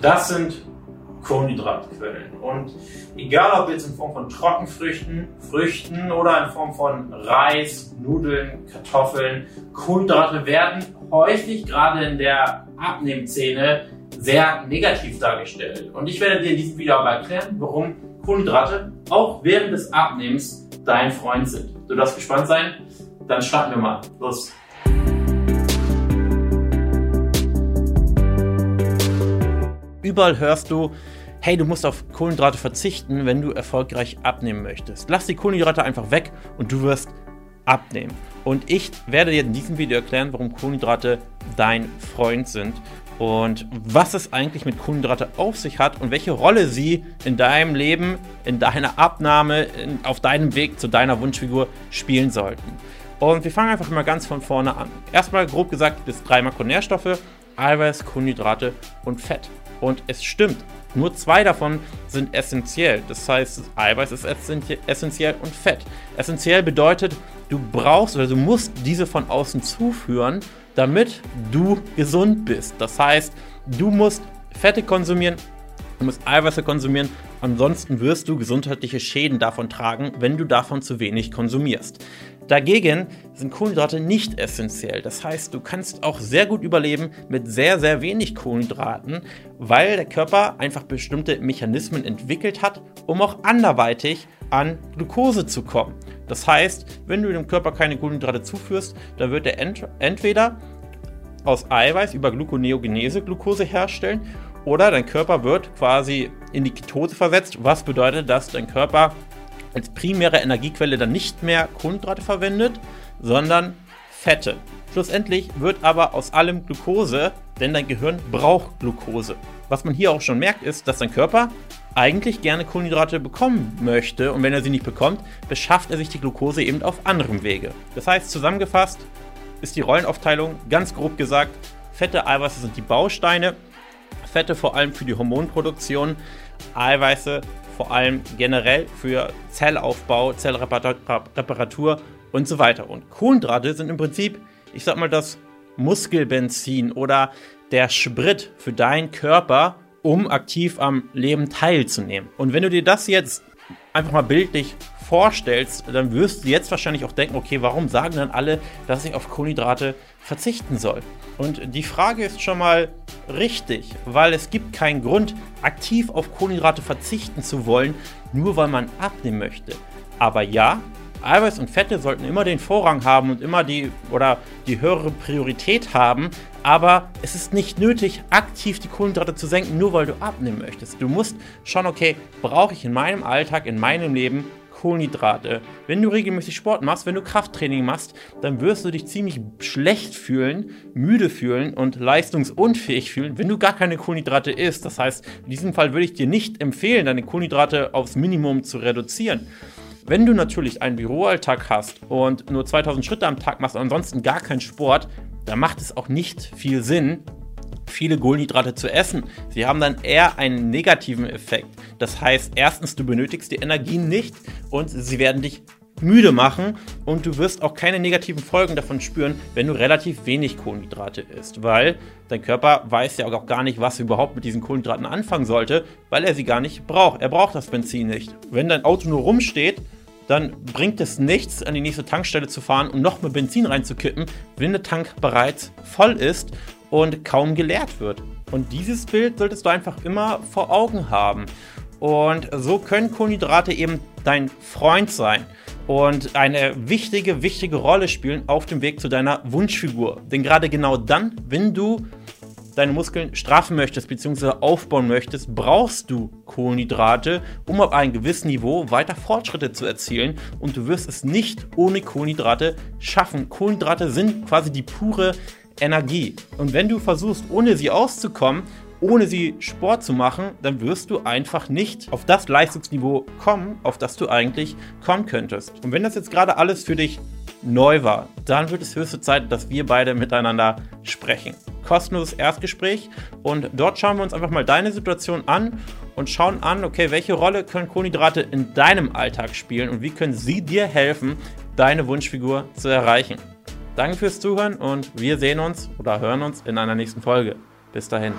Das sind Kohlenhydratquellen. Und egal ob jetzt in Form von Trockenfrüchten, Früchten oder in Form von Reis, Nudeln, Kartoffeln, Kohlenhydrate werden häufig gerade in der Abnehmszene sehr negativ dargestellt. Und ich werde dir in diesem Video aber erklären, warum Kohlenhydrate auch während des Abnehmens dein Freund sind. Du darfst gespannt sein? Dann starten wir mal. Los! Überall hörst du, hey, du musst auf Kohlenhydrate verzichten, wenn du erfolgreich abnehmen möchtest. Lass die Kohlenhydrate einfach weg und du wirst abnehmen. Und ich werde dir in diesem Video erklären, warum Kohlenhydrate dein Freund sind und was es eigentlich mit Kohlenhydrate auf sich hat und welche Rolle sie in deinem Leben, in deiner Abnahme, in, auf deinem Weg zu deiner Wunschfigur spielen sollten. Und wir fangen einfach mal ganz von vorne an. Erstmal grob gesagt gibt es drei Makronährstoffe, Eiweiß, Kohlenhydrate und Fett. Und es stimmt, nur zwei davon sind essentiell. Das heißt, Eiweiß ist essentiell und Fett. Essentiell bedeutet, du brauchst oder du musst diese von außen zuführen, damit du gesund bist. Das heißt, du musst Fette konsumieren, du musst Eiweiße konsumieren, ansonsten wirst du gesundheitliche Schäden davon tragen, wenn du davon zu wenig konsumierst. Dagegen sind Kohlenhydrate nicht essentiell. Das heißt, du kannst auch sehr gut überleben mit sehr, sehr wenig Kohlenhydraten, weil der Körper einfach bestimmte Mechanismen entwickelt hat, um auch anderweitig an Glucose zu kommen. Das heißt, wenn du dem Körper keine Kohlenhydrate zuführst, dann wird er ent entweder aus Eiweiß über Gluconeogenese Glucose herstellen oder dein Körper wird quasi in die Ketose versetzt, was bedeutet, dass dein Körper als primäre Energiequelle dann nicht mehr Kohlenhydrate verwendet, sondern Fette. Schlussendlich wird aber aus allem Glucose, denn dein Gehirn braucht Glucose. Was man hier auch schon merkt, ist, dass dein Körper eigentlich gerne Kohlenhydrate bekommen möchte und wenn er sie nicht bekommt, beschafft er sich die Glucose eben auf anderem Wege. Das heißt, zusammengefasst ist die Rollenaufteilung ganz grob gesagt, Fette, Eiweiße sind die Bausteine, Fette vor allem für die Hormonproduktion, Eiweiße vor allem generell für Zellaufbau, Zellreparatur und so weiter. Und Kohlenhydrate sind im Prinzip, ich sag mal, das Muskelbenzin oder der Sprit für deinen Körper, um aktiv am Leben teilzunehmen. Und wenn du dir das jetzt einfach mal bildlich vorstellst, dann wirst du jetzt wahrscheinlich auch denken, okay, warum sagen dann alle, dass ich auf Kohlenhydrate verzichten soll? Und die Frage ist schon mal richtig, weil es gibt keinen Grund, aktiv auf Kohlenhydrate verzichten zu wollen, nur weil man abnehmen möchte. Aber ja, Eiweiß und Fette sollten immer den Vorrang haben und immer die oder die höhere Priorität haben, aber es ist nicht nötig, aktiv die Kohlenhydrate zu senken, nur weil du abnehmen möchtest. Du musst schauen, okay, brauche ich in meinem Alltag, in meinem Leben Kohlenhydrate. Wenn du regelmäßig Sport machst, wenn du Krafttraining machst, dann wirst du dich ziemlich schlecht fühlen, müde fühlen und leistungsunfähig fühlen, wenn du gar keine Kohlenhydrate isst. Das heißt, in diesem Fall würde ich dir nicht empfehlen, deine Kohlenhydrate aufs Minimum zu reduzieren. Wenn du natürlich einen Büroalltag hast und nur 2000 Schritte am Tag machst und ansonsten gar keinen Sport, dann macht es auch nicht viel Sinn, viele Kohlenhydrate zu essen. Sie haben dann eher einen negativen Effekt. Das heißt, erstens, du benötigst die Energie nicht und sie werden dich müde machen und du wirst auch keine negativen Folgen davon spüren, wenn du relativ wenig Kohlenhydrate isst, weil dein Körper weiß ja auch gar nicht, was er überhaupt mit diesen Kohlenhydraten anfangen sollte, weil er sie gar nicht braucht. Er braucht das Benzin nicht. Wenn dein Auto nur rumsteht, dann bringt es nichts, an die nächste Tankstelle zu fahren und noch mehr Benzin reinzukippen, wenn der Tank bereits voll ist und kaum geleert wird. Und dieses Bild solltest du einfach immer vor Augen haben. Und so können Kohlenhydrate eben dein Freund sein und eine wichtige, wichtige Rolle spielen auf dem Weg zu deiner Wunschfigur. Denn gerade genau dann, wenn du deine Muskeln straffen möchtest bzw. aufbauen möchtest, brauchst du Kohlenhydrate, um auf einem gewissen Niveau weiter Fortschritte zu erzielen. Und du wirst es nicht ohne Kohlenhydrate schaffen. Kohlenhydrate sind quasi die pure Energie. Und wenn du versuchst, ohne sie auszukommen, ohne sie Sport zu machen, dann wirst du einfach nicht auf das Leistungsniveau kommen, auf das du eigentlich kommen könntest. Und wenn das jetzt gerade alles für dich neu war, dann wird es höchste Zeit, dass wir beide miteinander sprechen. Kostenloses Erstgespräch und dort schauen wir uns einfach mal deine Situation an und schauen an, okay, welche Rolle können Kohlenhydrate in deinem Alltag spielen und wie können sie dir helfen, deine Wunschfigur zu erreichen. Danke fürs Zuhören und wir sehen uns oder hören uns in einer nächsten Folge. Bis dahin.